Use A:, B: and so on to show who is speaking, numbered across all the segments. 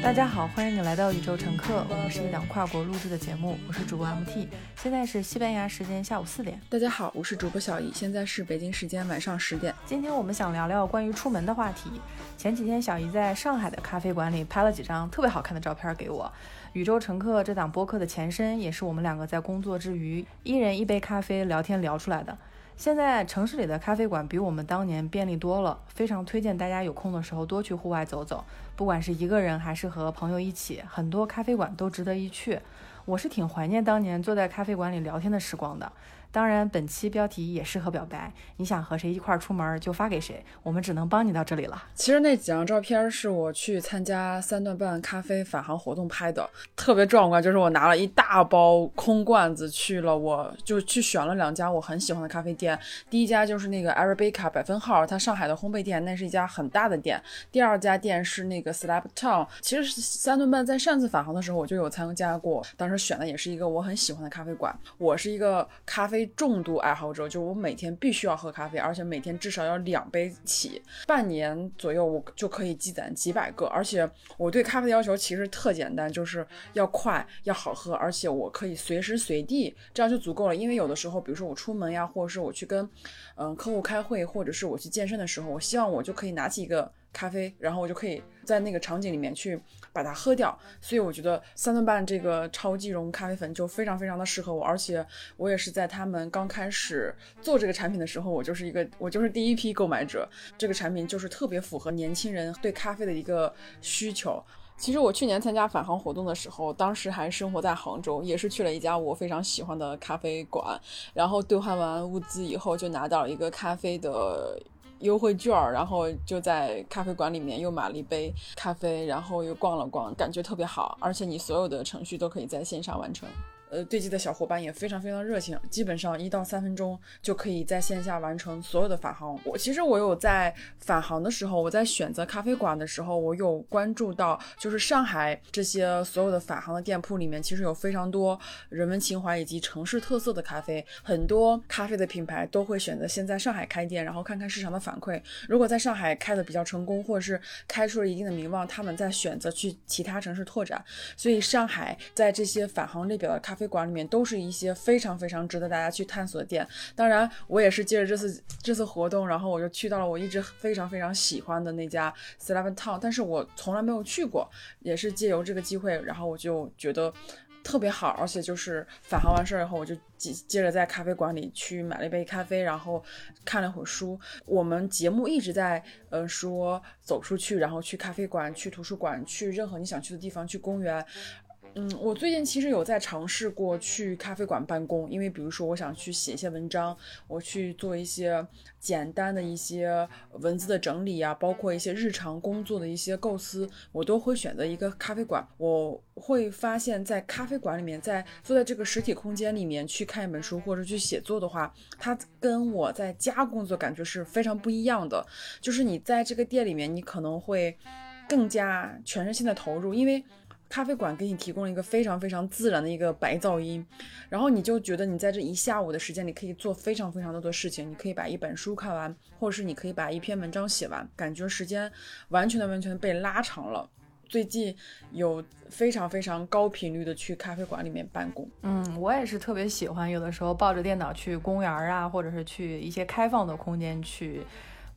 A: 大家好，欢迎你来到宇宙乘客，我们是一档跨国录制的节目，我是主播 MT，现在是西班牙时间下午四点。
B: 大家好，我是主播小易，现在是北京时间晚上十点。
A: 今天我们想聊聊关于出门的话题。前几天小姨在上海的咖啡馆里拍了几张特别好看的照片给我。宇宙乘客这档播客的前身，也是我们两个在工作之余，一人一杯咖啡聊天聊出来的。现在城市里的咖啡馆比我们当年便利多了，非常推荐大家有空的时候多去户外走走，不管是一个人还是和朋友一起，很多咖啡馆都值得一去。我是挺怀念当年坐在咖啡馆里聊天的时光的。当然，本期标题也适合表白。你想和谁一块儿出门，就发给谁。我们只能帮你到这里了。
B: 其实那几张照片是我去参加三段半咖啡返航活动拍的，特别壮观。就是我拿了一大包空罐子去了，我就去选了两家我很喜欢的咖啡店。第一家就是那个 Arabica 百分号，它上海的烘焙店，那是一家很大的店。第二家店是那个 Slab Town。其实三顿半在上次返航的时候我就有参加过，当时选的也是一个我很喜欢的咖啡馆。我是一个咖啡。重度爱好者，就我每天必须要喝咖啡，而且每天至少要两杯起。半年左右，我就可以积攒几百个。而且我对咖啡的要求其实特简单，就是要快，要好喝，而且我可以随时随地，这样就足够了。因为有的时候，比如说我出门呀，或者是我去跟嗯客户开会，或者是我去健身的时候，我希望我就可以拿起一个。咖啡，然后我就可以在那个场景里面去把它喝掉，所以我觉得三顿半这个超即溶咖啡粉就非常非常的适合我，而且我也是在他们刚开始做这个产品的时候，我就是一个我就是第一批购买者，这个产品就是特别符合年轻人对咖啡的一个需求。其实我去年参加返航活动的时候，当时还生活在杭州，也是去了一家我非常喜欢的咖啡馆，然后兑换完物资以后，就拿到了一个咖啡的。优惠券，然后就在咖啡馆里面又买了一杯咖啡，然后又逛了逛，感觉特别好，而且你所有的程序都可以在线上完成。呃，对接的小伙伴也非常非常热情，基本上一到三分钟就可以在线下完成所有的返航。我其实我有在返航的时候，我在选择咖啡馆的时候，我有关注到，就是上海这些所有的返航的店铺里面，其实有非常多人文情怀以及城市特色的咖啡。很多咖啡的品牌都会选择先在上海开店，然后看看市场的反馈。如果在上海开的比较成功，或者是开出了一定的名望，他们再选择去其他城市拓展。所以上海在这些返航列表的咖啡馆里面都是一些非常非常值得大家去探索的店。当然，我也是借着这次这次活动，然后我就去到了我一直非常非常喜欢的那家 Seven Town，但是我从来没有去过，也是借由这个机会，然后我就觉得特别好，而且就是返航完事儿以后，我就接接着在咖啡馆里去买了一杯咖啡，然后看了会儿书。我们节目一直在嗯说走出去，然后去咖啡馆、去图书馆、去任何你想去的地方、去公园。嗯，我最近其实有在尝试过去咖啡馆办公，因为比如说我想去写一些文章，我去做一些简单的一些文字的整理啊，包括一些日常工作的一些构思，我都会选择一个咖啡馆。我会发现，在咖啡馆里面，在坐在这个实体空间里面去看一本书或者去写作的话，它跟我在家工作感觉是非常不一样的。就是你在这个店里面，你可能会更加全身心的投入，因为。咖啡馆给你提供了一个非常非常自然的一个白噪音，然后你就觉得你在这一下午的时间里可以做非常非常多的事情，你可以把一本书看完，或者是你可以把一篇文章写完，感觉时间完全的完全被拉长了。最近有非常非常高频率的去咖啡馆里面办公，
A: 嗯，我也是特别喜欢，有的时候抱着电脑去公园啊，或者是去一些开放的空间去。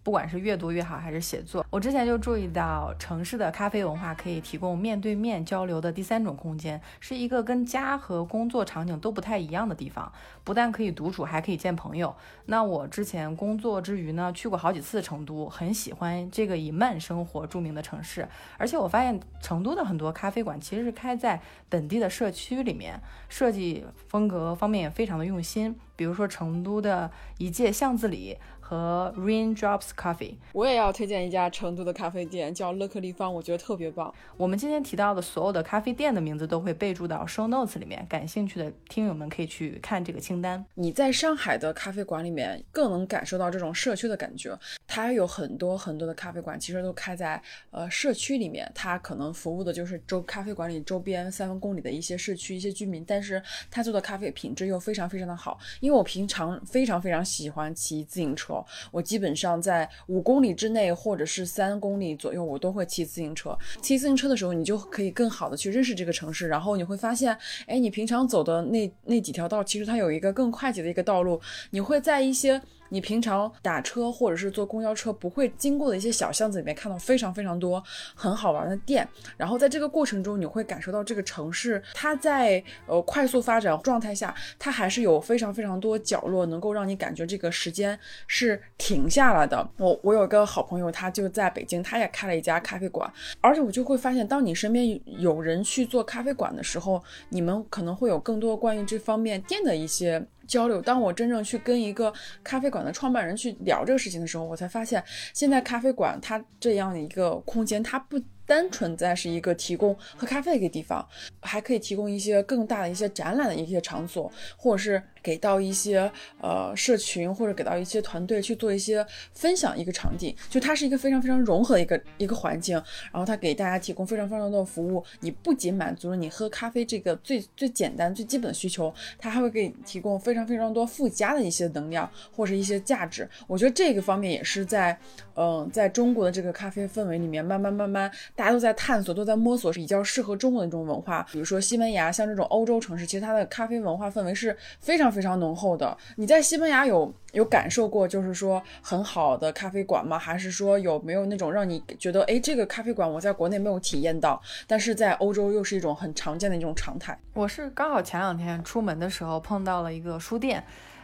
A: 不管是阅读也好，还是写作，我之前就注意到，城市的咖啡文化可以提供面对面交流的第三种空间，是一个跟家和工作场景都不太一样的地方。不但可以独处，还可以见朋友。那我之前工作之余呢，去过好几次成都，很喜欢这个以慢生活著名的城市。而且我发现，成都的很多咖啡馆其实是开在本地的社区里面，设计风格方面也非常的用心。比如说成都的一界巷子里。和 Raindrops Coffee，
B: 我也要推荐一家成都的咖啡店，叫乐克立方，我觉得特别棒。
A: 我们今天提到的所有的咖啡店的名字都会备注到 Show Notes 里面，感兴趣的听友们可以去看这个清单。
B: 你在上海的咖啡馆里面更能感受到这种社区的感觉。它有很多很多的咖啡馆，其实都开在呃社区里面，它可能服务的就是周咖啡馆里周边三分公里的一些社区一些居民，但是它做的咖啡品质又非常非常的好。因为我平常非常非常喜欢骑自行车，我基本上在五公里之内或者是三公里左右，我都会骑自行车。骑自行车的时候，你就可以更好的去认识这个城市，然后你会发现，哎，你平常走的那那几条道，其实它有一个更快捷的一个道路，你会在一些。你平常打车或者是坐公交车不会经过的一些小巷子里面，看到非常非常多很好玩的店，然后在这个过程中，你会感受到这个城市它在呃快速发展状态下，它还是有非常非常多角落能够让你感觉这个时间是停下来的。我我有一个好朋友，他就在北京，他也开了一家咖啡馆，而且我就会发现，当你身边有人去做咖啡馆的时候，你们可能会有更多关于这方面店的一些。交流。当我真正去跟一个咖啡馆的创办人去聊这个事情的时候，我才发现，现在咖啡馆它这样的一个空间，它不。单纯在是一个提供喝咖啡的一个地方，还可以提供一些更大的一些展览的一些场所，或者是给到一些呃社群或者给到一些团队去做一些分享一个场景，就它是一个非常非常融合的一个一个环境，然后它给大家提供非常非常多的服务，你不仅满足了你喝咖啡这个最最简单最基本的需求，它还会给你提供非常非常多附加的一些能量或者一些价值。我觉得这个方面也是在嗯在中国的这个咖啡氛围里面慢慢慢慢。大家都在探索，都在摸索，比较适合中国的这种文化。比如说西班牙，像这种欧洲城市，其实它的咖啡文化氛围是非常非常浓厚的。你在西班牙有有感受过，就是说很好的咖啡馆吗？还是说有没有那种让你觉得，哎，这个咖啡馆我在国内没有体验到，但是在欧洲又是一种很常见的一种常态？
A: 我是刚好前两天出门的时候碰到了一个书店。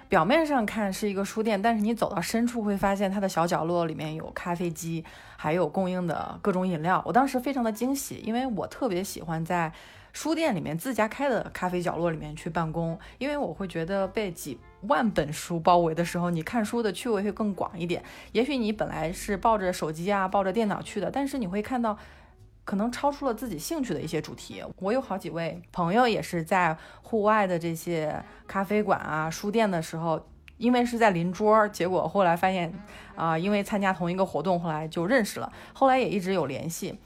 A: 表面上看是一个书店，但是你走到深处会发现它的小角落里面有咖啡机，还有供应的各种饮料。我当时非常的惊喜，因为我特别喜欢在书店里面自家开的咖啡角落里面去办公，因为我会觉得被几万本书包围的时候，你看书的趣味会更广一点。也许你本来是抱着手机啊，抱着电脑去的，但是你会看到。可能超出了自己兴趣的一些主题。我有好几位朋友也是在户外的这些咖啡馆啊、书店的时候，因为是在邻桌，结果后来发现啊，因为参加同一个活动，后来就认识了，后来也一直有联系。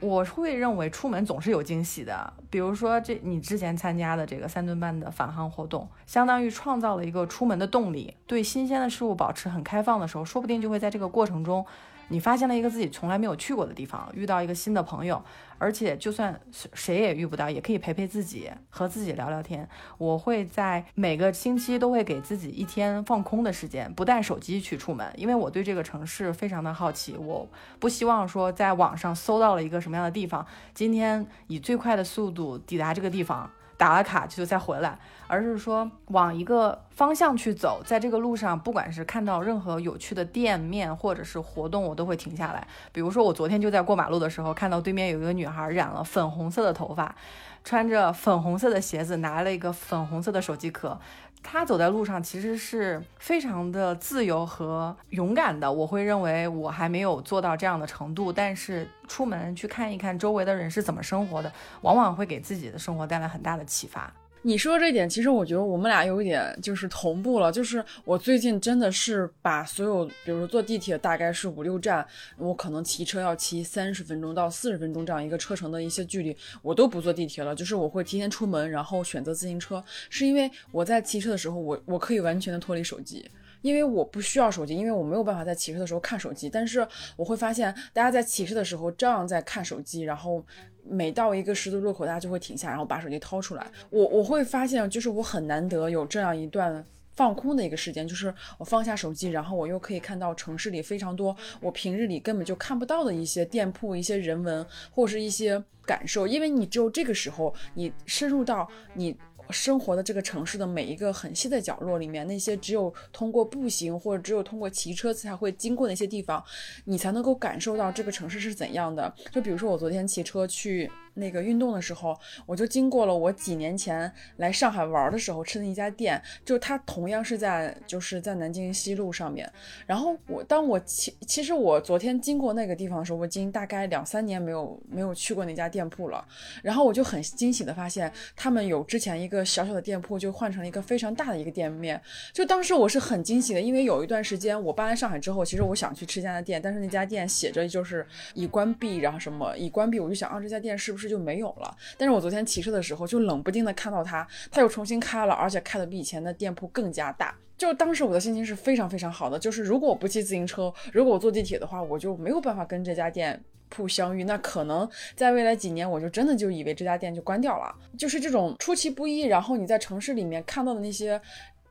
A: 我会认为出门总是有惊喜的，比如说这你之前参加的这个三顿半的返航活动，相当于创造了一个出门的动力。对新鲜的事物保持很开放的时候，说不定就会在这个过程中。你发现了一个自己从来没有去过的地方，遇到一个新的朋友，而且就算谁也遇不到，也可以陪陪自己，和自己聊聊天。我会在每个星期都会给自己一天放空的时间，不带手机去出门，因为我对这个城市非常的好奇。我不希望说在网上搜到了一个什么样的地方，今天以最快的速度抵达这个地方。打了卡就再回来，而是说往一个方向去走，在这个路上，不管是看到任何有趣的店面或者是活动，我都会停下来。比如说，我昨天就在过马路的时候，看到对面有一个女孩染了粉红色的头发，穿着粉红色的鞋子，拿了一个粉红色的手机壳。她走在路上其实是非常的自由和勇敢的。我会认为我还没有做到这样的程度，但是出门去看一看周围的人是怎么生活的，往往会给自己的生活带来很大的启发。
B: 你说这点，其实我觉得我们俩有一点就是同步了。就是我最近真的是把所有，比如说坐地铁大概是五六站，我可能骑车要骑三十分钟到四十分钟这样一个车程的一些距离，我都不坐地铁了。就是我会提前出门，然后选择自行车，是因为我在骑车的时候，我我可以完全的脱离手机。因为我不需要手机，因为我没有办法在骑车的时候看手机。但是我会发现，大家在骑车的时候照样在看手机，然后每到一个十字路口，大家就会停下，然后把手机掏出来。我我会发现，就是我很难得有这样一段放空的一个时间，就是我放下手机，然后我又可以看到城市里非常多我平日里根本就看不到的一些店铺、一些人文或者是一些感受。因为你只有这个时候，你深入到你。生活的这个城市的每一个很细的角落里面，那些只有通过步行或者只有通过骑车才会经过那些地方，你才能够感受到这个城市是怎样的。就比如说我昨天骑车去那个运动的时候，我就经过了我几年前来上海玩的时候吃的一家店，就它同样是在就是在南京西路上面。然后我当我其其实我昨天经过那个地方的时候，我已经大概两三年没有没有去过那家店铺了。然后我就很惊喜的发现，他们有之前一个小小的店铺，就换成了一个非常大的一个店面。就当时我是很惊喜的，因为有一段时间我搬来上海之后，其实我想去吃这家店，但是那家店写着就是已关闭，然后什么已关闭，我就想啊这家店是不是就没有了？但是我昨天骑车的时候，就冷不丁的看到它，它又重新开了，而且开的比以前的店铺更加大。就当时我的心情是非常非常好的，就是如果我不骑自行车，如果我坐地铁的话，我就没有办法跟这家店铺相遇。那可能在未来几年，我就真的就以为这家店就关掉了。就是这种出其不意，然后你在城市里面看到的那些。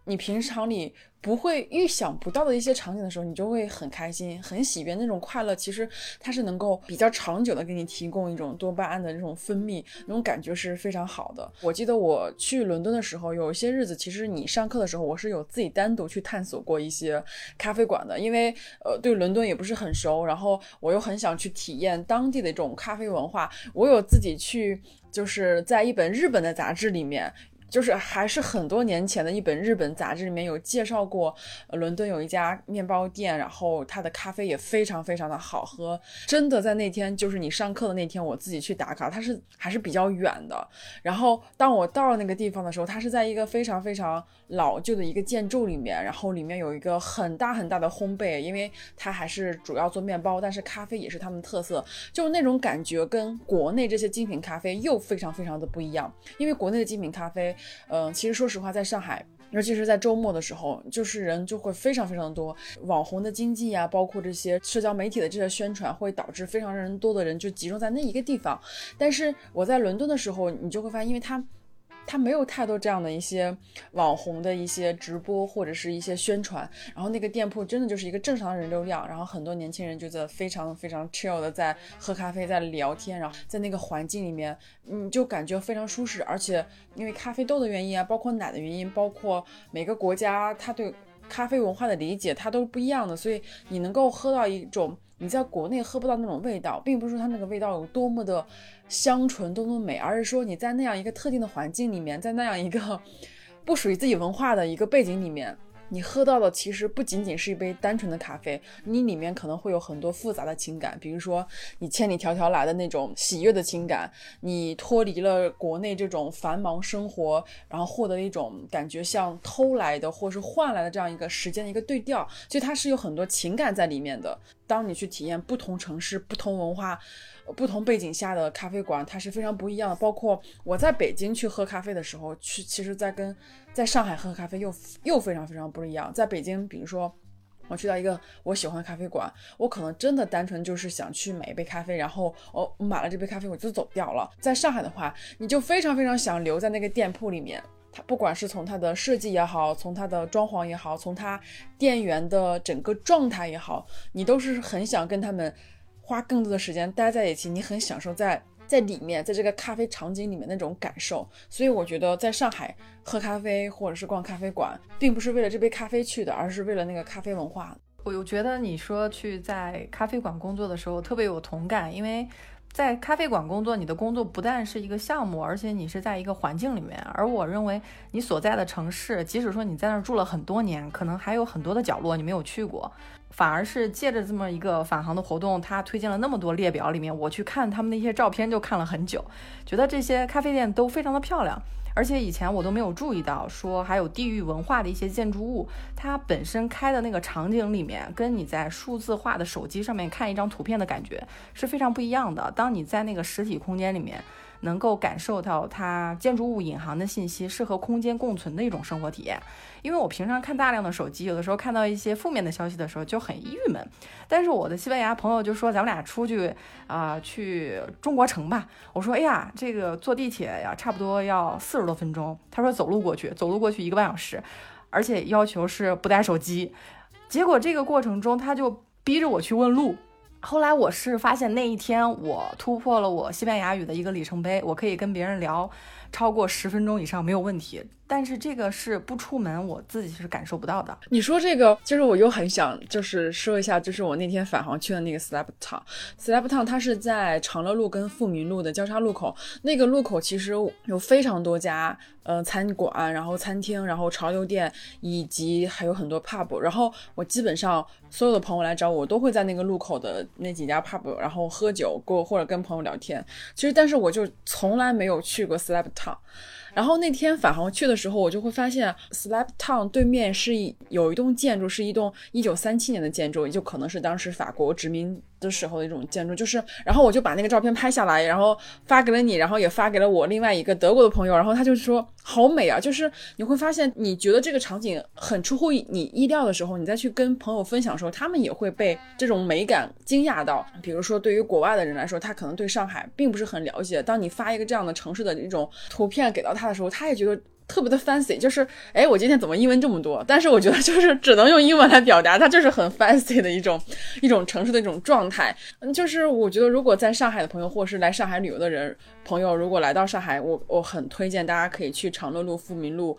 B: 你平常里不会预想不到的一些场景的时候，你就会很开心、很喜悦。那种快乐其实它是能够比较长久的给你提供一种多巴胺的这种分泌，那种感觉是非常好的。我记得我去伦敦的时候，有一些日子，其实你上课的时候，我是有自己单独去探索过一些咖啡馆的，因为呃对伦敦也不是很熟，然后我又很想去体验当地的这种咖啡文化。我有自己去，就是在一本日本的杂志里面。就是还是很多年前的一本日本杂志里面有介绍过，伦敦有一家面包店，然后它的咖啡也非常非常的好喝。真的在那天，就是你上课的那天，我自己去打卡，它是还是比较远的。然后当我到那个地方的时候，它是在一个非常非常老旧的一个建筑里面，然后里面有一个很大很大的烘焙，因为它还是主要做面包，但是咖啡也是他们的特色，就是那种感觉跟国内这些精品咖啡又非常非常的不一样，因为国内的精品咖啡。嗯，其实说实话，在上海，尤其是在周末的时候，就是人就会非常非常多。网红的经济呀，包括这些社交媒体的这些宣传，会导致非常人多的人就集中在那一个地方。但是我在伦敦的时候，你就会发现，因为它。它没有太多这样的一些网红的一些直播或者是一些宣传，然后那个店铺真的就是一个正常的人流量，然后很多年轻人就在非常非常 chill 的在喝咖啡，在聊天，然后在那个环境里面，你就感觉非常舒适，而且因为咖啡豆的原因啊，包括奶的原因，包括每个国家它对咖啡文化的理解，它都不一样的，所以你能够喝到一种。你在国内喝不到那种味道，并不是说它那个味道有多么的香醇、多么美，而是说你在那样一个特定的环境里面，在那样一个 不属于自己文化的一个背景里面。你喝到的其实不仅仅是一杯单纯的咖啡，你里面可能会有很多复杂的情感，比如说你千里迢迢来的那种喜悦的情感，你脱离了国内这种繁忙生活，然后获得一种感觉像偷来的或是换来的这样一个时间的一个对调，所以它是有很多情感在里面的。当你去体验不同城市、不同文化。不同背景下的咖啡馆，它是非常不一样的。包括我在北京去喝咖啡的时候，去其实，在跟在上海喝咖啡又又非常非常不一样。在北京，比如说我去到一个我喜欢的咖啡馆，我可能真的单纯就是想去买一杯咖啡，然后我买了这杯咖啡我就走掉了。在上海的话，你就非常非常想留在那个店铺里面。它不管是从它的设计也好，从它的装潢也好，从它店员的整个状态也好，你都是很想跟他们。花更多的时间待在一起，你很享受在在里面，在这个咖啡场景里面那种感受。所以我觉得在上海喝咖啡或者是逛咖啡馆，并不是为了这杯咖啡去的，而是为了那个咖啡文化。
A: 我我觉得你说去在咖啡馆工作的时候特别有同感，因为。在咖啡馆工作，你的工作不但是一个项目，而且你是在一个环境里面。而我认为，你所在的城市，即使说你在那儿住了很多年，可能还有很多的角落你没有去过。反而是借着这么一个返航的活动，他推荐了那么多列表里面，我去看他们那些照片就看了很久，觉得这些咖啡店都非常的漂亮。而且以前我都没有注意到，说还有地域文化的一些建筑物，它本身开的那个场景里面，跟你在数字化的手机上面看一张图片的感觉是非常不一样的。当你在那个实体空间里面。能够感受到它建筑物隐含的信息，是和空间共存的一种生活体验。因为我平常看大量的手机，有的时候看到一些负面的消息的时候就很郁闷。但是我的西班牙朋友就说：“咱们俩出去啊，去中国城吧。”我说：“哎呀，这个坐地铁呀，差不多要四十多分钟。”他说：“走路过去，走路过去一个半小时，而且要求是不带手机。”结果这个过程中，他就逼着我去问路。后来我是发现那一天我突破了我西班牙语的一个里程碑，我可以跟别人聊超过十分钟以上没有问题。但是这个是不出门，我自己是感受不到的。
B: 你说这个，就是我又很想就是说一下，就是我那天返航去的那个 Slap Town。Slap Town 它是在长乐路跟富民路的交叉路口，那个路口其实有非常多家呃餐馆，然后餐厅，然后潮流店，以及还有很多 pub。然后我基本上所有的朋友来找我，都会在那个路口的那几家 pub，然后喝酒过或者跟朋友聊天。其实，但是我就从来没有去过 Slab 场。然后那天返航去的时候，我就会发现，Slap Town 对面是有一栋建筑，是一栋一九三七年的建筑，也就可能是当时法国殖民。的时候的一种建筑，就是，然后我就把那个照片拍下来，然后发给了你，然后也发给了我另外一个德国的朋友，然后他就说好美啊，就是你会发现，你觉得这个场景很出乎你意料的时候，你再去跟朋友分享的时候，他们也会被这种美感惊讶到。比如说，对于国外的人来说，他可能对上海并不是很了解，当你发一个这样的城市的一种图片给到他的时候，他也觉得。特别的 fancy，就是，哎，我今天怎么英文这么多？但是我觉得 就是只能用英文来表达，它就是很 fancy 的一种一种城市的一种状态。嗯，就是我觉得如果在上海的朋友，或者是来上海旅游的人朋友，如果来到上海，我我很推荐大家可以去长乐路、富民路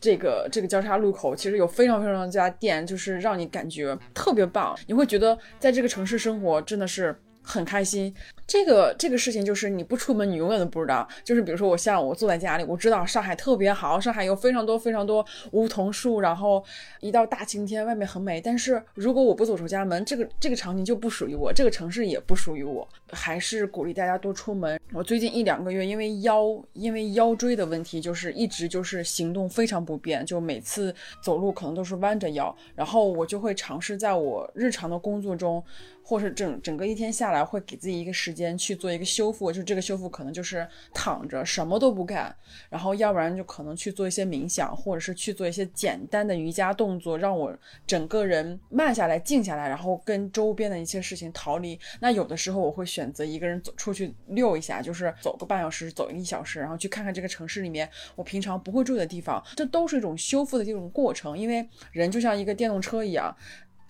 B: 这个这个交叉路口，其实有非常非常多家店，就是让你感觉特别棒，你会觉得在这个城市生活真的是很开心。这个这个事情就是你不出门，你永远都不知道。就是比如说我像我坐在家里，我知道上海特别好，上海有非常多非常多梧桐树，然后一到大晴天，外面很美。但是如果我不走出家门，这个这个场景就不属于我，这个城市也不属于我。还是鼓励大家多出门。我最近一两个月因为腰因为腰椎的问题，就是一直就是行动非常不便，就每次走路可能都是弯着腰。然后我就会尝试在我日常的工作中，或是整整个一天下来，会给自己一个时。间去做一个修复，就这个修复可能就是躺着什么都不干，然后要不然就可能去做一些冥想，或者是去做一些简单的瑜伽动作，让我整个人慢下来、静下来，然后跟周边的一些事情逃离。那有的时候我会选择一个人走出去溜一下，就是走个半小时、走一小时，然后去看看这个城市里面我平常不会住的地方。这都是一种修复的这种过程，因为人就像一个电动车一样。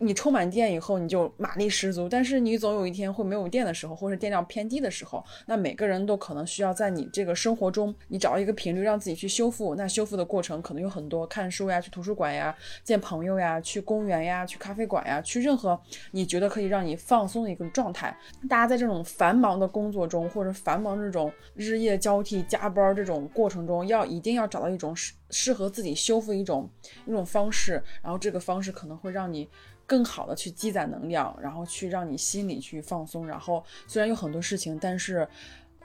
B: 你充满电以后，你就马力十足。但是你总有一天会没有电的时候，或者电量偏低的时候，那每个人都可能需要在你这个生活中，你找一个频率让自己去修复。那修复的过程可能有很多，看书呀，去图书馆呀，见朋友呀，去公园呀，去咖啡馆呀，去任何你觉得可以让你放松的一个状态。大家在这种繁忙的工作中，或者繁忙这种日夜交替加班这种过程中，要一定要找到一种适适合自己修复一种一种方式，然后这个方式可能会让你。更好的去积攒能量，然后去让你心里去放松。然后虽然有很多事情，但是，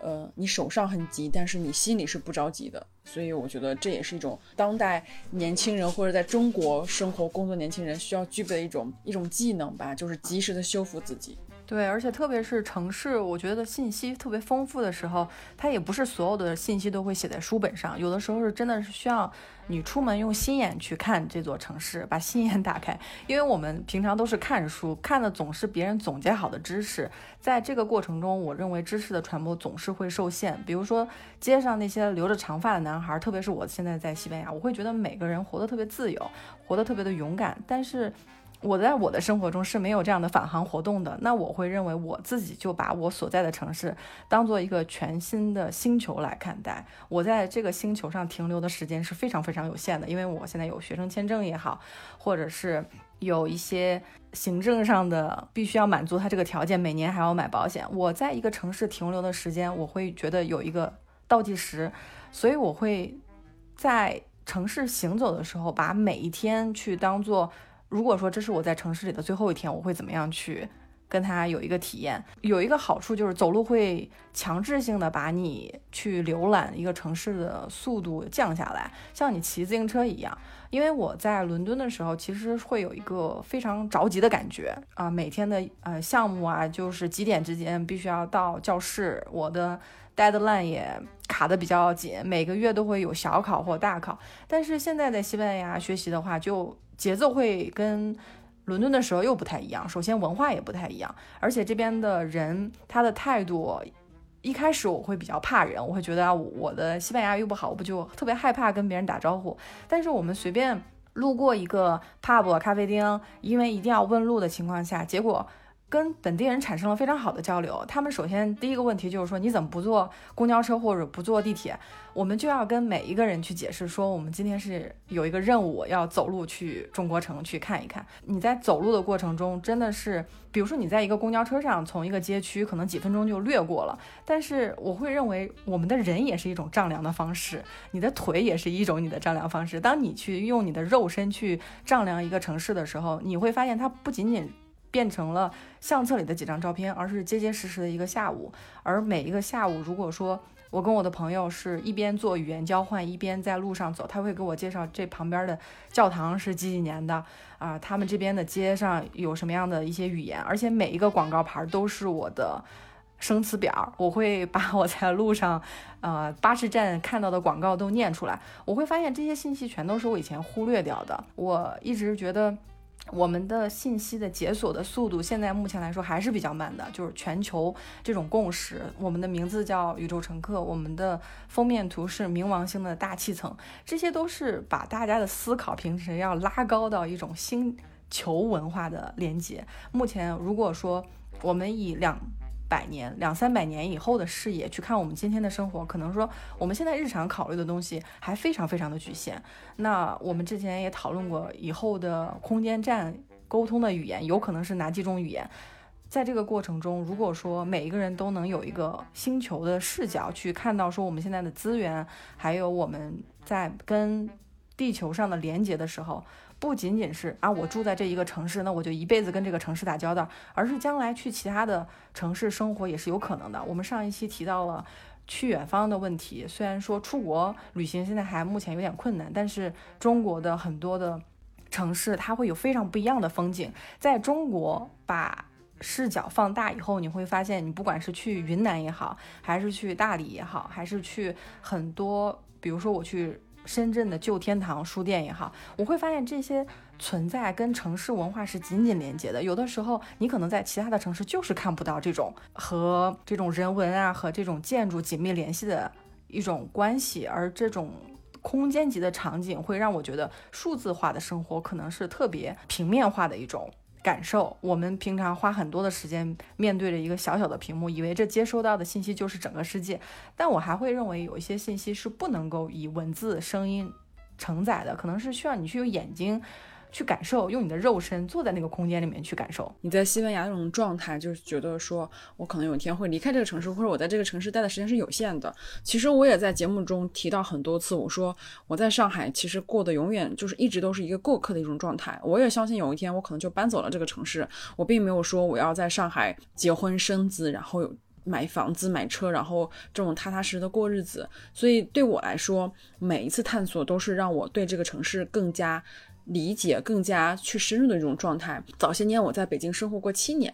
B: 呃，你手上很急，但是你心里是不着急的。所以我觉得这也是一种当代年轻人或者在中国生活工作年轻人需要具备的一种一种技能吧，就是及时的修复自己。
A: 对，而且特别是城市，我觉得信息特别丰富的时候，它也不是所有的信息都会写在书本上，有的时候是真的是需要你出门用心眼去看这座城市，把心眼打开。因为我们平常都是看书，看的总是别人总结好的知识，在这个过程中，我认为知识的传播总是会受限。比如说街上那些留着长发的男孩，特别是我现在在西班牙，我会觉得每个人活得特别自由，活得特别的勇敢，但是。我在我的生活中是没有这样的返航活动的，那我会认为我自己就把我所在的城市当做一个全新的星球来看待。我在这个星球上停留的时间是非常非常有限的，因为我现在有学生签证也好，或者是有一些行政上的必须要满足他这个条件，每年还要买保险。我在一个城市停留的时间，我会觉得有一个倒计时，所以我会在城市行走的时候，把每一天去当做。如果说这是我在城市里的最后一天，我会怎么样去跟他有一个体验？有一个好处就是走路会强制性的把你去浏览一个城市的速度降下来，像你骑自行车一样。因为我在伦敦的时候，其实会有一个非常着急的感觉啊，每天的呃项目啊，就是几点之间必须要到教室，我的 deadline 也卡的比较紧，每个月都会有小考或大考。但是现在在西班牙学习的话，就节奏会跟伦敦的时候又不太一样。首先文化也不太一样，而且这边的人他的态度，一开始我会比较怕人，我会觉得啊，我的西班牙语不好，我不就特别害怕跟别人打招呼。但是我们随便路过一个 pub 咖啡厅，因为一定要问路的情况下，结果。跟本地人产生了非常好的交流。他们首先第一个问题就是说，你怎么不坐公交车或者不坐地铁？我们就要跟每一个人去解释说，我们今天是有一个任务，要走路去中国城去看一看。你在走路的过程中，真的是，比如说你在一个公交车上，从一个街区可能几分钟就掠过了。但是我会认为，我们的人也是一种丈量的方式，你的腿也是一种你的丈量方式。当你去用你的肉身去丈量一个城市的时候，你会发现它不仅仅变成了相册里的几张照片，而是结结实实的一个下午。而每一个下午，如果说我跟我的朋友是一边做语言交换，一边在路上走。他会给我介绍这旁边的教堂是几几年的啊，他们这边的街上有什么样的一些语言，而且每一个广告牌都是我的生词表。我会把我在路上，呃，巴士站看到的广告都念出来。我会发现这些信息全都是我以前忽略掉的。我一直觉得。我们的信息的解锁的速度，现在目前来说还是比较慢的。就是全球这种共识，我们的名字叫宇宙乘客，我们的封面图是冥王星的大气层，这些都是把大家的思考平时要拉高到一种星球文化的连接。目前，如果说我们以两。百年两三百年以后的视野去看我们今天的生活，可能说我们现在日常考虑的东西还非常非常的局限。那我们之前也讨论过，以后的空间站沟通的语言有可能是哪几种语言？在这个过程中，如果说每一个人都能有一个星球的视角去看到说我们现在的资源，还有我们在跟地球上的连接的时候。不仅仅是啊，我住在这一个城市，那我就一辈子跟这个城市打交道，而是将来去其他的城市生活也是有可能的。我们上一期提到了去远方的问题，虽然说出国旅行现在还目前有点困难，但是中国的很多的城市它会有非常不一样的风景。在中国把视角放大以后，你会发现，你不管是去云南也好，还是去大理也好，还是去很多，比如说我去。深圳的旧天堂书店也好，我会发现这些存在跟城市文化是紧紧连接的。有的时候你可能在其他的城市就是看不到这种和这种人文啊和这种建筑紧密联系的一种关系，而这种空间级的场景会让我觉得数字化的生活可能是特别平面化的一种。感受，我们平常花很多的时间面对着一个小小的屏幕，以为这接收到的信息就是整个世界。但我还会认为有一些信息是不能够以文字、声音承载的，可能是需要你去用眼睛。去感受，用你的肉身坐在那个空间里面去感受。
B: 你在西班牙那种状态，就是觉得说我可能有一天会离开这个城市，或者我在这个城市待的时间是有限的。其实我也在节目中提到很多次，我说我在上海其实过的永远就是一直都是一个过客的一种状态。我也相信有一天我可能就搬走了这个城市。我并没有说我要在上海结婚生子，然后有买房子买车，然后这种踏踏实实的过日子。所以对我来说，每一次探索都是让我对这个城市更加。理解更加去深入的这种状态。早些年我在北京生活过七年。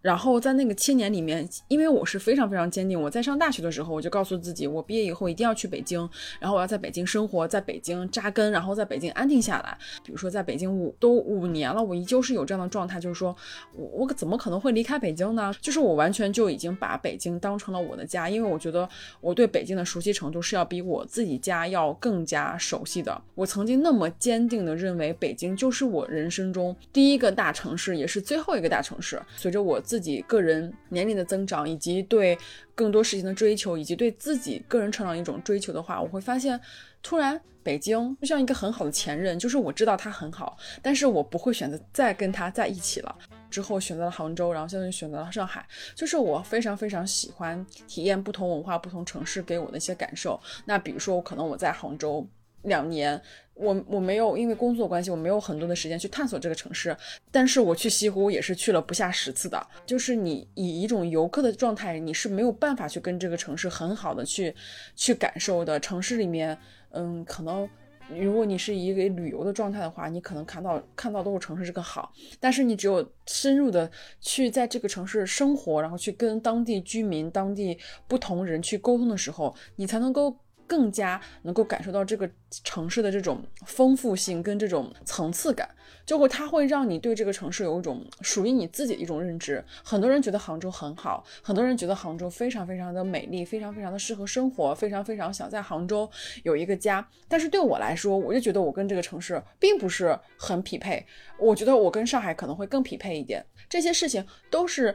B: 然后在那个七年里面，因为我是非常非常坚定，我在上大学的时候，我就告诉自己，我毕业以后一定要去北京，然后我要在北京生活，在北京扎根，然后在北京安定下来。比如说，在北京五都五年了，我依旧是有这样的状态，就是说我我怎么可能会离开北京呢？就是我完全就已经把北京当成了我的家，因为我觉得我对北京的熟悉程度是要比我自己家要更加熟悉的。我曾经那么坚定的认为，北京就是我人生中第一个大城市，也是最后一个大城市。随着我。自己个人年龄的增长，以及对更多事情的追求，以及对自己个人成长一种追求的话，我会发现，突然北京就像一个很好的前任，就是我知道他很好，但是我不会选择再跟他在一起了。之后选择了杭州，然后现在选择了上海，就是我非常非常喜欢体验不同文化、不同城市给我的一些感受。那比如说，我可能我在杭州。两年，我我没有因为工作关系，我没有很多的时间去探索这个城市。但是我去西湖也是去了不下十次的。就是你以一种游客的状态，你是没有办法去跟这个城市很好的去去感受的。城市里面，嗯，可能如果你是一个旅游的状态的话，你可能看到看到都是城市这个好。但是你只有深入的去在这个城市生活，然后去跟当地居民、当地不同人去沟通的时候，你才能够。更加能够感受到这个城市的这种丰富性跟这种层次感，就会它会让你对这个城市有一种属于你自己的一种认知。很多人觉得杭州很好，很多人觉得杭州非常非常的美丽，非常非常的适合生活，非常非常想在杭州有一个家。但是对我来说，我就觉得我跟这个城市并不是很匹配。我觉得我跟上海可能会更匹配一点。这些事情都是。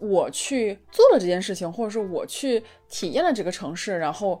B: 我去做了这件事情，或者是我去体验了这个城市，然后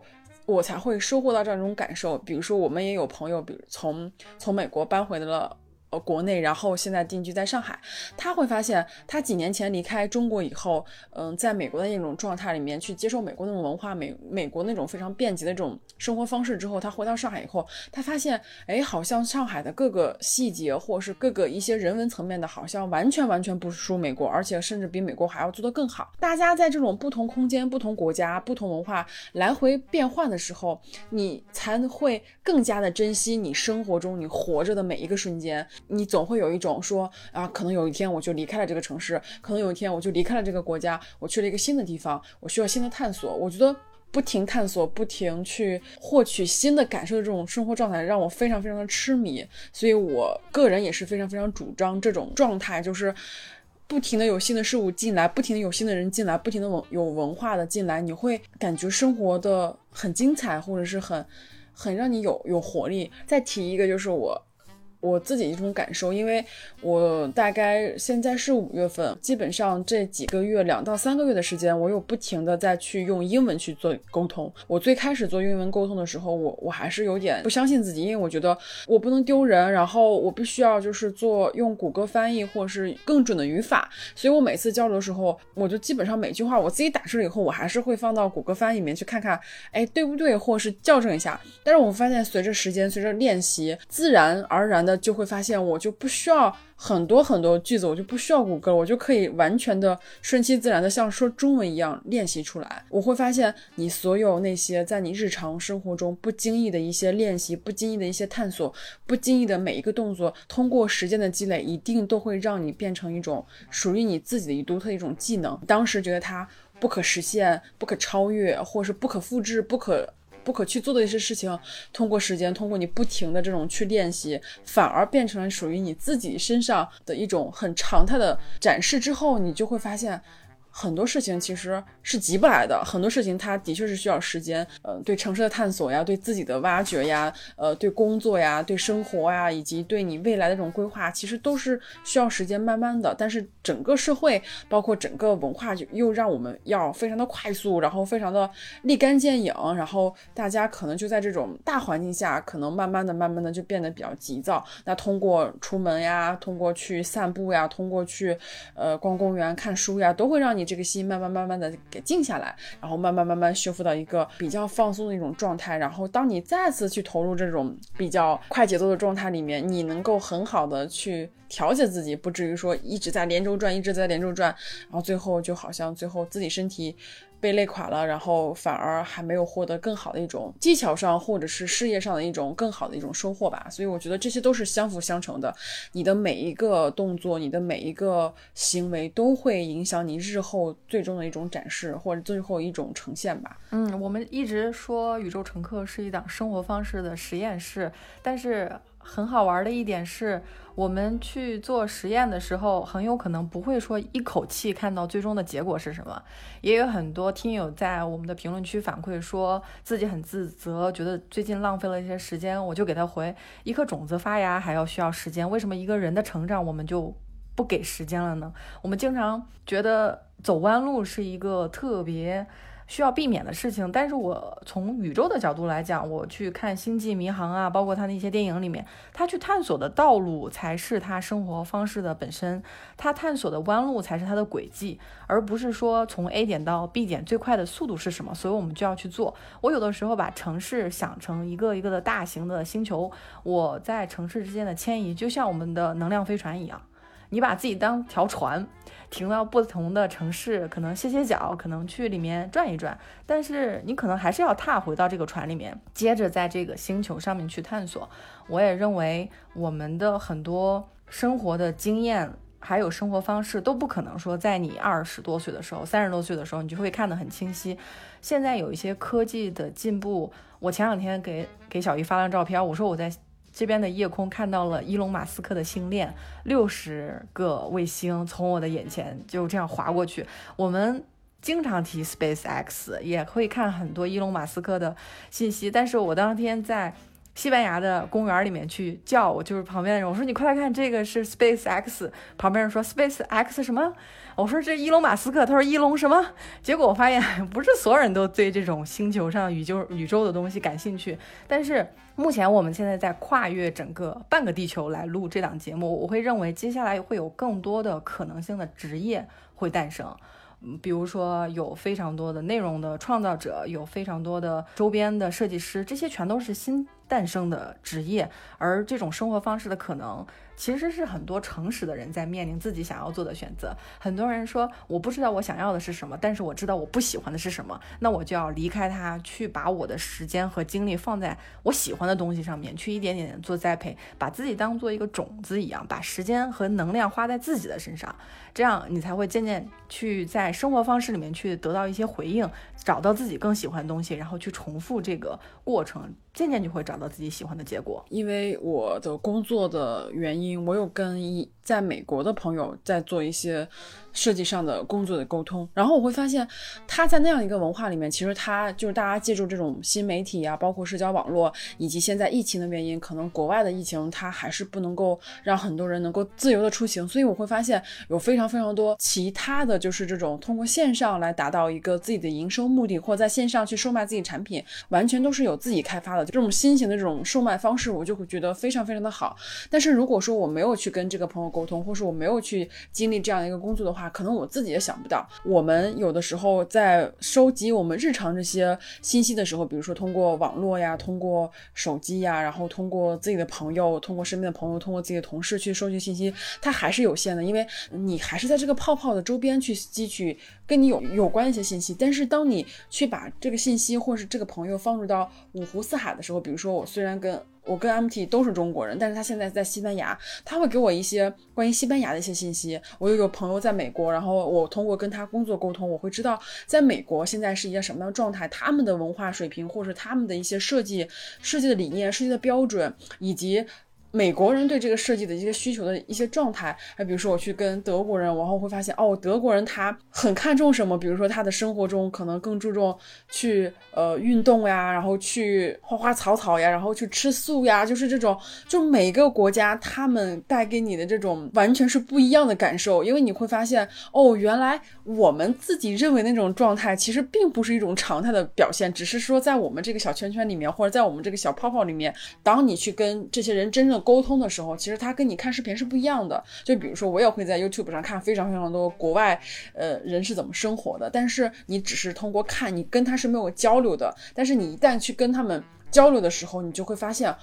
B: 我才会收获到这样一种感受。比如说，我们也有朋友，比如从从美国搬回了。呃，国内，然后现在定居在上海，他会发现，他几年前离开中国以后，嗯，在美国的那种状态里面去接受美国那种文化，美美国那种非常便捷的这种生活方式之后，他回到上海以后，他发现，哎，好像上海的各个细节，或是各个一些人文层面的，好像完全完全不输美国，而且甚至比美国还要做得更好。大家在这种不同空间、不同国家、不同文化来回变换的时候，你才会更加的珍惜你生活中你活着的每一个瞬间。你总会有一种说啊，可能有一天我就离开了这个城市，可能有一天我就离开了这个国家，我去了一个新的地方，我需要新的探索。我觉得不停探索、不停去获取新的感受的这种生活状态，让我非常非常的痴迷。所以我个人也是非常非常主张这种状态，就是不停的有新的事物进来，不停的有新的人进来，不停的文有文化的进来，你会感觉生活的很精彩，或者是很很让你有有活力。再提一个，就是我。我自己一种感受，因为我大概现在是五月份，基本上这几个月两到三个月的时间，我有不停的在去用英文去做沟通。我最开始做英文沟通的时候，我我还是有点不相信自己，因为我觉得我不能丢人，然后我必须要就是做用谷歌翻译或者是更准的语法，所以我每次交流的时候，我就基本上每句话我自己打出来以后，我还是会放到谷歌翻译里面去看看，哎对不对，或是校正一下。但是我发现随着时间，随着练习，自然而然。那就会发现，我就不需要很多很多句子，我就不需要谷歌，我就可以完全的顺其自然的像说中文一样练习出来。我会发现，你所有那些在你日常生活中不经意的一些练习，不经意的一些探索，不经意的每一个动作，通过时间的积累，一定都会让你变成一种属于你自己的一独特一种技能。当时觉得它不可实现、不可超越，或是不可复制、不可。不可去做的一些事情，通过时间，通过你不停的这种去练习，反而变成了属于你自己身上的一种很常态的展示。之后，你就会发现。很多事情其实是急不来的，很多事情它的确是需要时间。呃，对城市的探索呀，对自己的挖掘呀，呃，对工作呀，对生活呀，以及对你未来的这种规划，其实都是需要时间慢慢的。但是整个社会，包括整个文化，就又让我们要非常的快速，然后非常的立竿见影，然后大家可能就在这种大环境下，可能慢慢的、慢慢的就变得比较急躁。那通过出门呀，通过去散步呀，通过去呃逛公园、看书呀，都会让你。这个心慢慢慢慢的给静下来，然后慢慢慢慢修复到一个比较放松的一种状态。然后当你再次去投入这种比较快节奏的状态里面，你能够很好的去调节自己，不至于说一直在连轴转，一直在连轴转，然后最后就好像最后自己身体。被累垮了，然后反而还没有获得更好的一种技巧上或者是事业上的一种更好的一种收获吧。所以我觉得这些都是相辅相成的。你的每一个动作，你的每一个行为，都会影响你日后最终的一种展示或者最后一种呈现吧。
A: 嗯，我们一直说《宇宙乘客》是一档生活方式的实验室，但是很好玩的一点是。我们去做实验的时候，很有可能不会说一口气看到最终的结果是什么。也有很多听友在我们的评论区反馈，说自己很自责，觉得最近浪费了一些时间。我就给他回：一颗种子发芽还要需要时间，为什么一个人的成长我们就不给时间了呢？我们经常觉得走弯路是一个特别。需要避免的事情，但是我从宇宙的角度来讲，我去看《星际迷航》啊，包括他那些电影里面，他去探索的道路才是他生活方式的本身，他探索的弯路才是他的轨迹，而不是说从 A 点到 B 点最快的速度是什么，所以我们就要去做。我有的时候把城市想成一个一个的大型的星球，我在城市之间的迁移，就像我们的能量飞船一样，你把自己当条船。停到不同的城市，可能歇歇脚，可能去里面转一转，但是你可能还是要踏回到这个船里面，接着在这个星球上面去探索。我也认为我们的很多生活的经验还有生活方式都不可能说在你二十多岁的时候、三十多岁的时候，你就会看得很清晰。现在有一些科技的进步，我前两天给给小姨发了照片，我说我在这边的夜空看到了伊隆马斯克的星链，六十个卫星从我的眼前就这样划过去。我们经常提 SpaceX，也会看很多伊隆马斯克的信息，但是我当天在。西班牙的公园里面去叫我，就是旁边的人，我说你快来看，这个是 Space X。旁边人说 Space X 什么？我说这伊隆马斯克，他说伊隆什么？结果我发现不是所有人都对这种星球上宇宙宇宙的东西感兴趣。但是目前我们现在在跨越整个半个地球来录这档节目，我会认为接下来会有更多的可能性的职业会诞生。嗯，比如说有非常多的内容的创造者，有非常多的周边的设计师，这些全都是新。诞生的职业，而这种生活方式的可能。其实是很多诚实的人在面临自己想要做的选择。很多人说我不知道我想要的是什么，但是我知道我不喜欢的是什么，那我就要离开它，去把我的时间和精力放在我喜欢的东西上面，去一点点做栽培，把自己当做一个种子一样，把时间和能量花在自己的身上，这样你才会渐渐去在生活方式里面去得到一些回应，找到自己更喜欢的东西，然后去重复这个过程，渐渐就会找到自己喜欢的结果。
B: 因为我的工作的原因。我有跟一在美国的朋友在做一些。设计上的工作的沟通，然后我会发现他在那样一个文化里面，其实他就是大家借助这种新媒体啊，包括社交网络，以及现在疫情的原因，可能国外的疫情它还是不能够让很多人能够自由的出行，所以我会发现有非常非常多其他的就是这种通过线上来达到一个自己的营收目的，或在线上去售卖自己产品，完全都是有自己开发的。这种新型的这种售卖方式，我就会觉得非常非常的好。但是如果说我没有去跟这个朋友沟通，或是我没有去经历这样一个工作的话，可能我自己也想不到，我们有的时候在收集我们日常这些信息的时候，比如说通过网络呀，通过手机呀，然后通过自己的朋友，通过身边的朋友，通过自己的同事去收集信息，它还是有限的，因为你还是在这个泡泡的周边去汲取跟你有有关一些信息。但是当你去把这个信息或是这个朋友放入到五湖四海的时候，比如说我虽然跟我跟 MT 都是中国人，但是他现在在西班牙，他会给我一些关于西班牙的一些信息。我又有朋友在美国，然后我通过跟他工作沟通，我会知道在美国现在是一个什么样的状态，他们的文化水平，或者他们的一些设计设计的理念、设计的标准，以及。美国人对这个设计的一些需求的一些状态，还比如说我去跟德国人，然后会发现哦，德国人他很看重什么？比如说他的生活中可能更注重去呃运动呀，然后去花花草草呀，然后去吃素呀，就是这种，就每个国家他们带给你的这种完全是不一样的感受，因为你会发现哦，原来我们自己认为那种状态其实并不是一种常态的表现，只是说在我们这个小圈圈里面，或者在我们这个小泡泡里面，当你去跟这些人真正沟通的时候，其实他跟你看视频是不一样的。就比如说，我也会在 YouTube 上看非常非常多国外呃人是怎么生活的，但是你只是通过看，你跟他是没有交流的。但是你一旦去跟他们交流的时候，你就会发现，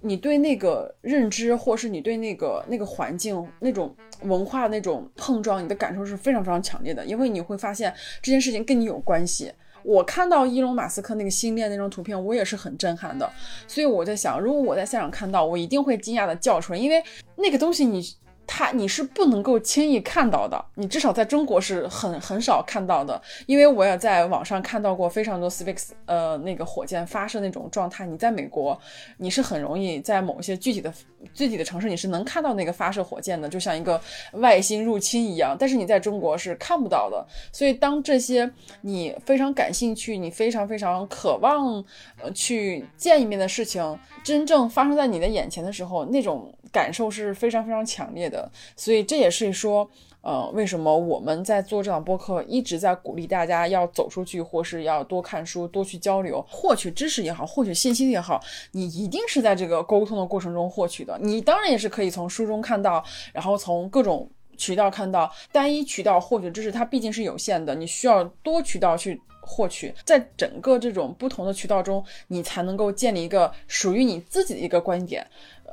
B: 你对那个认知，或是你对那个那个环境、那种文化那种碰撞，你的感受是非常非常强烈的，因为你会发现这件事情跟你有关系。我看到伊隆马斯克那个星链那张图片，我也是很震撼的。所以我在想，如果我在现场看到，我一定会惊讶的叫出来，因为那个东西你。它你是不能够轻易看到的，你至少在中国是很很少看到的，因为我也在网上看到过非常多 Space 呃那个火箭发射那种状态。你在美国，你是很容易在某些具体的具体的城市，你是能看到那个发射火箭的，就像一个外星入侵一样。但是你在中国是看不到的。所以当这些你非常感兴趣、你非常非常渴望呃去见一面的事情，真正发生在你的眼前的时候，那种。感受是非常非常强烈的，所以这也是说，呃，为什么我们在做这档播客，一直在鼓励大家要走出去，或是要多看书、多去交流，获取知识也好，获取信息也好，你一定是在这个沟通的过程中获取的。你当然也是可以从书中看到，然后从各种渠道看到，单一渠道获取知识它毕竟是有限的，你需要多渠道去。获取在整个这种不同的渠道中，你才能够建立一个属于你自己的一个观点。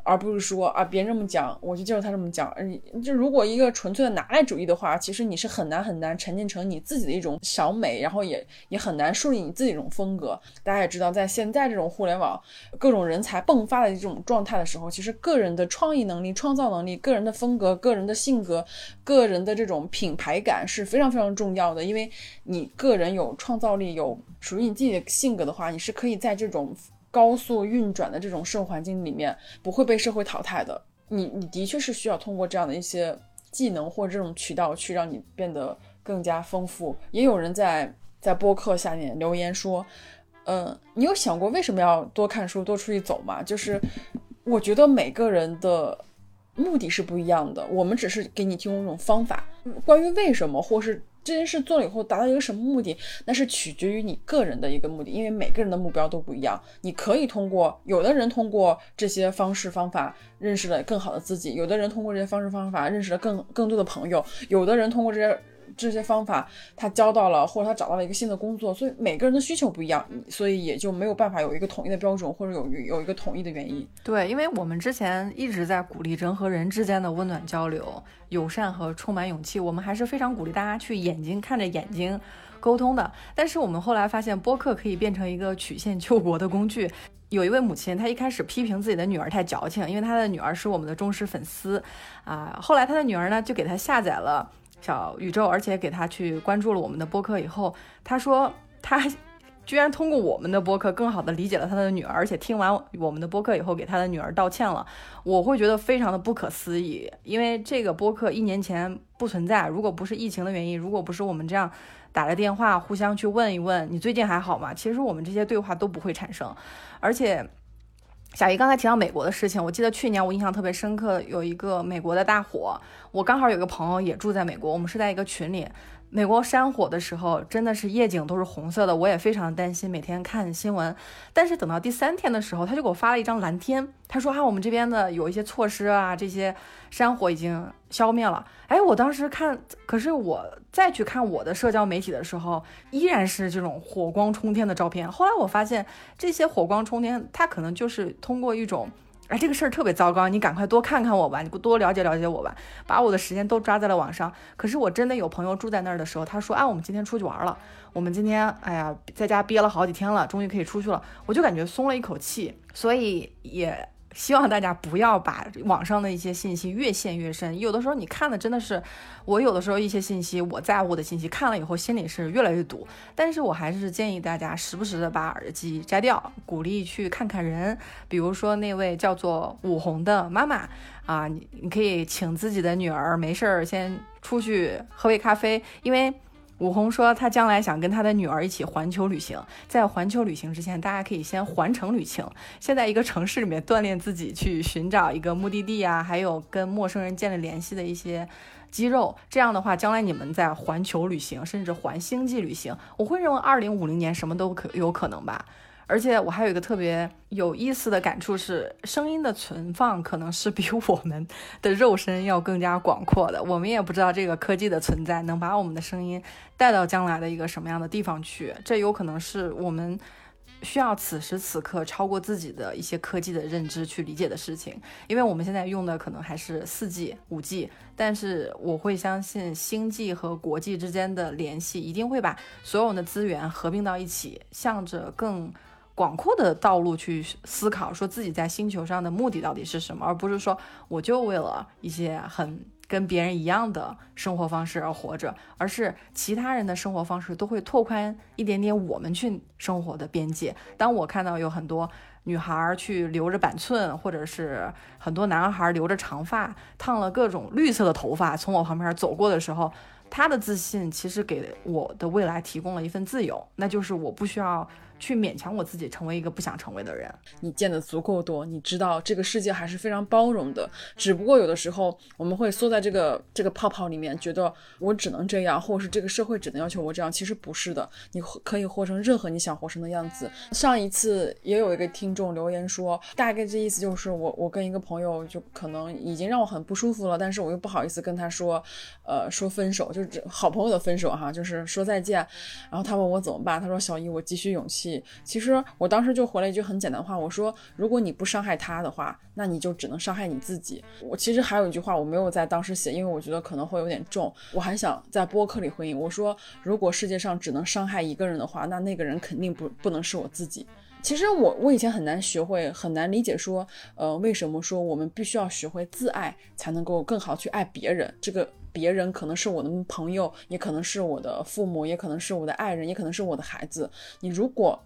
B: 而不是说啊别人这么讲，我就接受他这么讲。嗯，就如果一个纯粹的拿来主义的话，其实你是很难很难沉浸成你自己的一种小美，然后也也很难树立你自己一种风格。大家也知道，在现在这种互联网各种人才迸发的这种状态的时候，其实个人的创意能力、创造能力、个人的风格、个人的性格、个人的这种品牌感是非常非常重要的。因为你个人有创造力、有属于你自己的性格的话，你是可以在这种。高速运转的这种社会环境里面，不会被社会淘汰的。你你的确是需要通过这样的一些技能或这种渠道去让你变得更加丰富。也有人在在播客下面留言说，嗯，你有想过为什么要多看书、多出去走吗？就是我觉得每个人的目的是不一样的，我们只是给你提供一种方法。关于为什么或是。这件事做了以后达到一个什么目的，那是取决于你个人的一个目的，因为每个人的目标都不一样。你可以通过有的人通过这些方式方法认识了更好的自己，有的人通过这些方式方法认识了更更多的朋友，有的人通过这些。这些方法，他交到了，或者他找到了一个新的工作，所以每个人的需求不一样，所以也就没有办法有一个统一的标准，或者有有一个统一的原因。
A: 对，因为我们之前一直在鼓励人和人之间的温暖交流、友善和充满勇气，我们还是非常鼓励大家去眼睛看着眼睛沟通的。但是我们后来发现，播客可以变成一个曲线救国的工具。有一位母亲，她一开始批评自己的女儿太矫情，因为她的女儿是我们的忠实粉丝啊。后来她的女儿呢，就给她下载了。小宇宙，而且给他去关注了我们的播客以后，他说他居然通过我们的播客更好的理解了他的女儿，而且听完我们的播客以后给他的女儿道歉了。我会觉得非常的不可思议，因为这个播客一年前不存在，如果不是疫情的原因，如果不是我们这样打了电话互相去问一问你最近还好吗？其实我们这些对话都不会产生，而且。小姨刚才提到美国的事情，我记得去年我印象特别深刻，有一个美国的大火，我刚好有个朋友也住在美国，我们是在一个群里。美国山火的时候，真的是夜景都是红色的，我也非常担心，每天看新闻。但是等到第三天的时候，他就给我发了一张蓝天，他说：“哈，我们这边的有一些措施啊，这些山火已经消灭了。”哎，我当时看，可是我再去看我的社交媒体的时候，依然是这种火光冲天的照片。后来我发现，这些火光冲天，它可能就是通过一种，哎，这个事儿特别糟糕，你赶快多看看我吧，你多了解了解我吧，把我的时间都抓在了网上。可是我真的有朋友住在那儿的时候，他说，啊，我们今天出去玩了，我们今天，哎呀，在家憋了好几天了，终于可以出去了，我就感觉松了一口气。所以也。希望大家不要把网上的一些信息越陷越深。有的时候你看的真的是，我有的时候一些信息我在乎的信息看了以后心里是越来越堵。但是我还是建议大家时不时的把耳机摘掉，鼓励去看看人。比如说那位叫做武红的妈妈啊，你你可以请自己的女儿没事儿先出去喝杯咖啡，因为。武红说，他将来想跟他的女儿一起环球旅行。在环球旅行之前，大家可以先环城旅行。先在一个城市里面锻炼自己，去寻找一个目的地啊，还有跟陌生人建立联系的一些肌肉。这样的话，将来你们在环球旅行，甚至环星际旅行，我会认为二零五零年什么都可有可能吧。而且我还有一个特别有意思的感触是，声音的存放可能是比我们的肉身要更加广阔的。我们也不知道这个科技的存在能把我们的声音带到将来的一个什么样的地方去，这有可能是我们需要此时此刻超过自己的一些科技的认知去理解的事情。因为我们现在用的可能还是四 G、五 G，但是我会相信星际和国际之间的联系一定会把所有的资源合并到一起，向着更。广阔的道路去思考，说自己在星球上的目的到底是什么，而不是说我就为了一些很跟别人一样的生活方式而活着，而是其他人的生活方式都会拓宽一点点我们去生活的边界。当我看到有很多女孩去留着板寸，或者是很多男孩留着长发，烫了各种绿色的头发从我旁边走过的时候，他的自信其实给我的未来提供了一份自由，那就是我不需要。去勉强我自己成为一个不想成为的人。
B: 你见的足够多，你知道这个世界还是非常包容的。只不过有的时候我们会缩在这个这个泡泡里面，觉得我只能这样，或者是这个社会只能要求我这样。其实不是的，你可以活成任何你想活成的样子。上一次也有一个听众留言说，大概这意思就是我我跟一个朋友就可能已经让我很不舒服了，但是我又不好意思跟他说，呃，说分手。就是好朋友的分手哈，就是说再见。然后他问我怎么办，他说小姨，我急需勇气。其实我当时就回了一句很简单的话，我说如果你不伤害他的话，那你就只能伤害你自己。我其实还有一句话我没有在当时写，因为我觉得可能会有点重，我还想在播客里回应，我说如果世界上只能伤害一个人的话，那那个人肯定不不能是我自己。其实我我以前很难学会，很难理解说，呃，为什么说我们必须要学会自爱，才能够更好去爱别人？这个别人可能是我的朋友，也可能是我的父母，也可能是我的爱人，也可能是我的孩子。你如果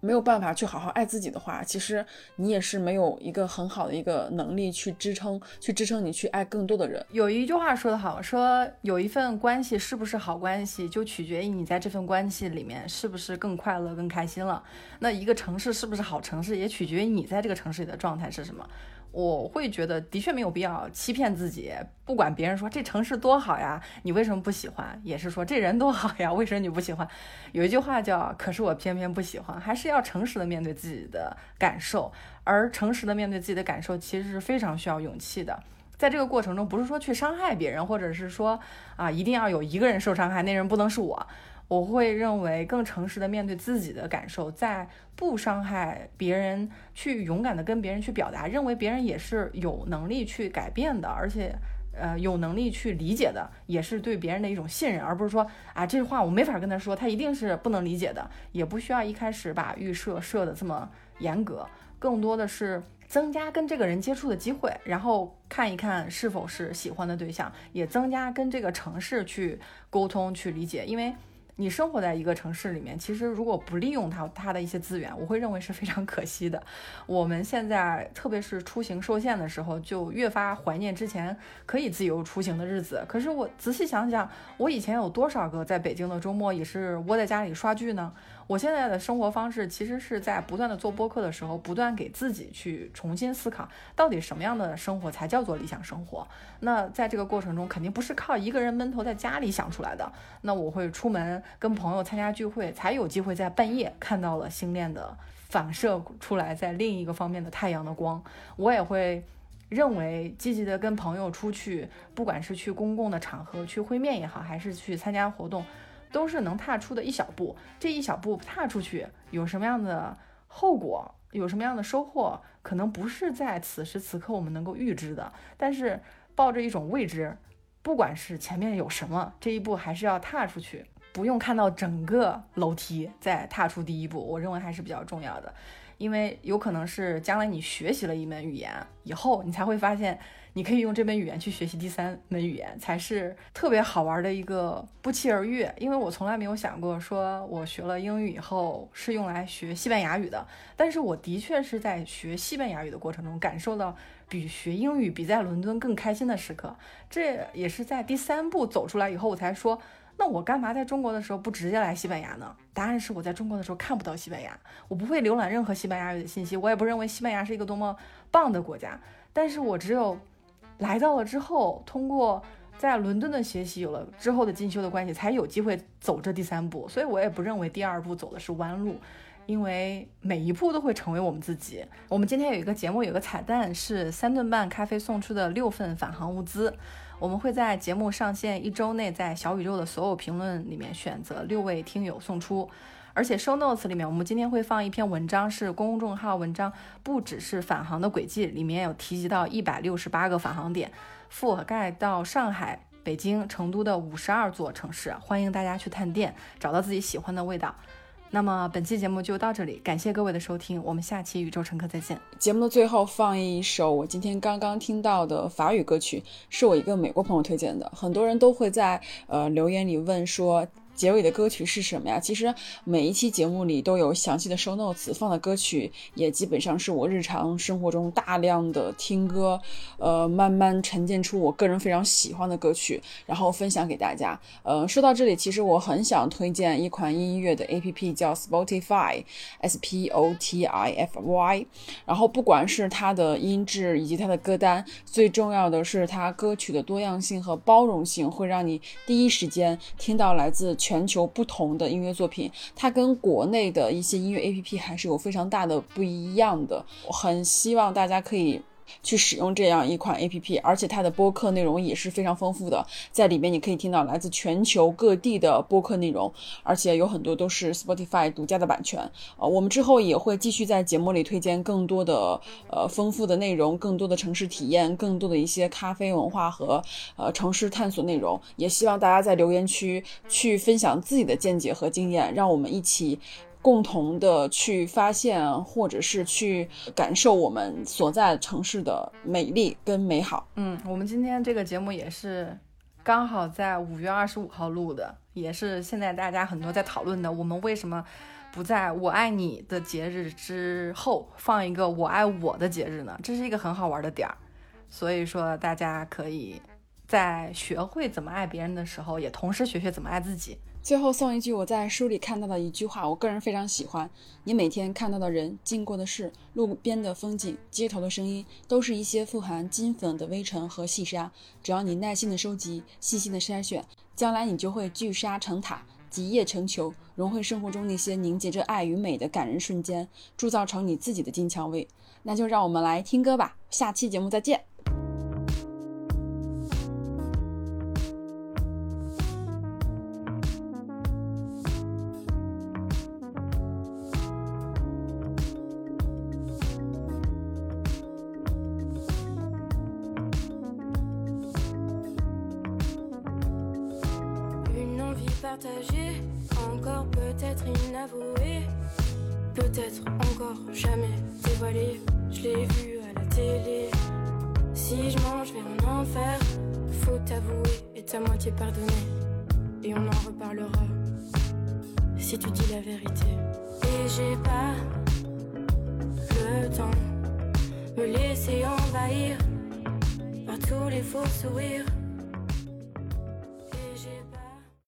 B: 没有办法去好好爱自己的话，其实你也是没有一个很好的一个能力去支撑，去支撑你去爱更多的人。
A: 有一句话说得好，说有一份关系是不是好关系，就取决于你在这份关系里面是不是更快乐、更开心了。那一个城市是不是好城市，也取决于你在这个城市里的状态是什么。我会觉得的确没有必要欺骗自己，不管别人说这城市多好呀，你为什么不喜欢？也是说这人多好呀，为什么你不喜欢？有一句话叫“可是我偏偏不喜欢”，还是要诚实的面对自己的感受。而诚实的面对自己的感受，其实是非常需要勇气的。在这个过程中，不是说去伤害别人，或者是说啊，一定要有一个人受伤害，那人不能是我。我会认为更诚实的面对自己的感受，在不伤害别人，去勇敢的跟别人去表达，认为别人也是有能力去改变的，而且，呃，有能力去理解的，也是对别人的一种信任，而不是说啊，这话我没法跟他说，他一定是不能理解的，也不需要一开始把预设设的这么严格，更多的是增加跟这个人接触的机会，然后看一看是否是喜欢的对象，也增加跟这个城市去沟通去理解，因为。你生活在一个城市里面，其实如果不利用它它的一些资源，我会认为是非常可惜的。我们现在特别是出行受限的时候，就越发怀念之前可以自由出行的日子。可是我仔细想想，我以前有多少个在北京的周末也是窝在家里刷剧呢？我现在的生活方式其实是在不断的做播客的时候，不断给自己去重新思考，到底什么样的生活才叫做理想生活。那在这个过程中，肯定不是靠一个人闷头在家里想出来的。那我会出门跟朋友参加聚会，才有机会在半夜看到了星链的反射出来，在另一个方面的太阳的光。我也会认为积极的跟朋友出去，不管是去公共的场合去会面也好，还是去参加活动。都是能踏出的一小步，这一小步踏出去有什么样的后果，有什么样的收获，可能不是在此时此刻我们能够预知的。但是抱着一种未知，不管是前面有什么，这一步还是要踏出去，不用看到整个楼梯再踏出第一步，我认为还是比较重要的。因为有可能是将来你学习了一门语言以后，你才会发现。你可以用这门语言去学习第三门语言，才是特别好玩的一个不期而遇。因为我从来没有想过，说我学了英语以后是用来学西班牙语的。但是我的确是在学西班牙语的过程中，感受到比学英语比在伦敦更开心的时刻。这也是在第三步走出来以后，我才说，那我干嘛在中国的时候不直接来西班牙呢？答案是我在中国的时候看不到西班牙，我不会浏览任何西班牙语的信息，我也不认为西班牙是一个多么棒的国家。但是我只有。来到了之后，通过在伦敦的学习，有了之后的进修的关系，才有机会走这第三步。所以我也不认为第二步走的是弯路，因为每一步都会成为我们自己。我们今天有一个节目，有个彩蛋是三顿半咖啡送出的六份返航物资，我们会在节目上线一周内，在小宇宙的所有评论里面选择六位听友送出。而且 show notes 里面，我们今天会放一篇文章，是公众号文章，不只是返航的轨迹，里面有提及到一百六十八个返航点，覆盖到上海、北京、成都的五十二座城市，欢迎大家去探店，找到自己喜欢的味道。那么本期节目就到这里，感谢各位的收听，我们下期宇宙乘客再见。
B: 节目的最后放一首我今天刚刚听到的法语歌曲，是我一个美国朋友推荐的，很多人都会在呃留言里问说。结尾的歌曲是什么呀？其实每一期节目里都有详细的 show notes，放的歌曲也基本上是我日常生活中大量的听歌，呃，慢慢沉淀出我个人非常喜欢的歌曲，然后分享给大家。呃，说到这里，其实我很想推荐一款音乐的 A P P，叫 Spotify，S P O T I F Y。然后不管是它的音质以及它的歌单，最重要的是它歌曲的多样性和包容性，会让你第一时间听到来自。全球不同的音乐作品，它跟国内的一些音乐 APP 还是有非常大的不一样的。我很希望大家可以去使用这样一款 A P P，而且它的播客内容也是非常丰富的，在里面你可以听到来自全球各地的播客内容，而且有很多都是 Spotify 独家的版权。呃，我们之后也会继续在节目里推荐更多的呃丰富的内容，更多的城市体验，更多的一些咖啡文化和呃城市探索内容，也希望大家在留言区去分享自己的见解和经验，让我们一起。共同的去发现，或者是去感受我们所在城市的美丽跟美好。
A: 嗯，我们今天这个节目也是刚好在五月二十五号录的，也是现在大家很多在讨论的。我们为什么不在我爱你的节日之后放一个我爱我的节日呢？这是一个很好玩的点儿。所以说，大家可以在学会怎么爱别人的时候，也同时学学怎么爱自己。
B: 最后送一句我在书里看到的一句话，我个人非常喜欢：你每天看到的人、经过的事、路边的风景、街头的声音，都是一些富含金粉的微尘和细沙。只要你耐心的收集、细心的筛选，将来你就会聚沙成塔、集腋成裘，融汇生活中那些凝结着爱与美的感人瞬间，铸造成你自己的金蔷薇。那就让我们来听歌吧，下期节目再见。
C: sourire.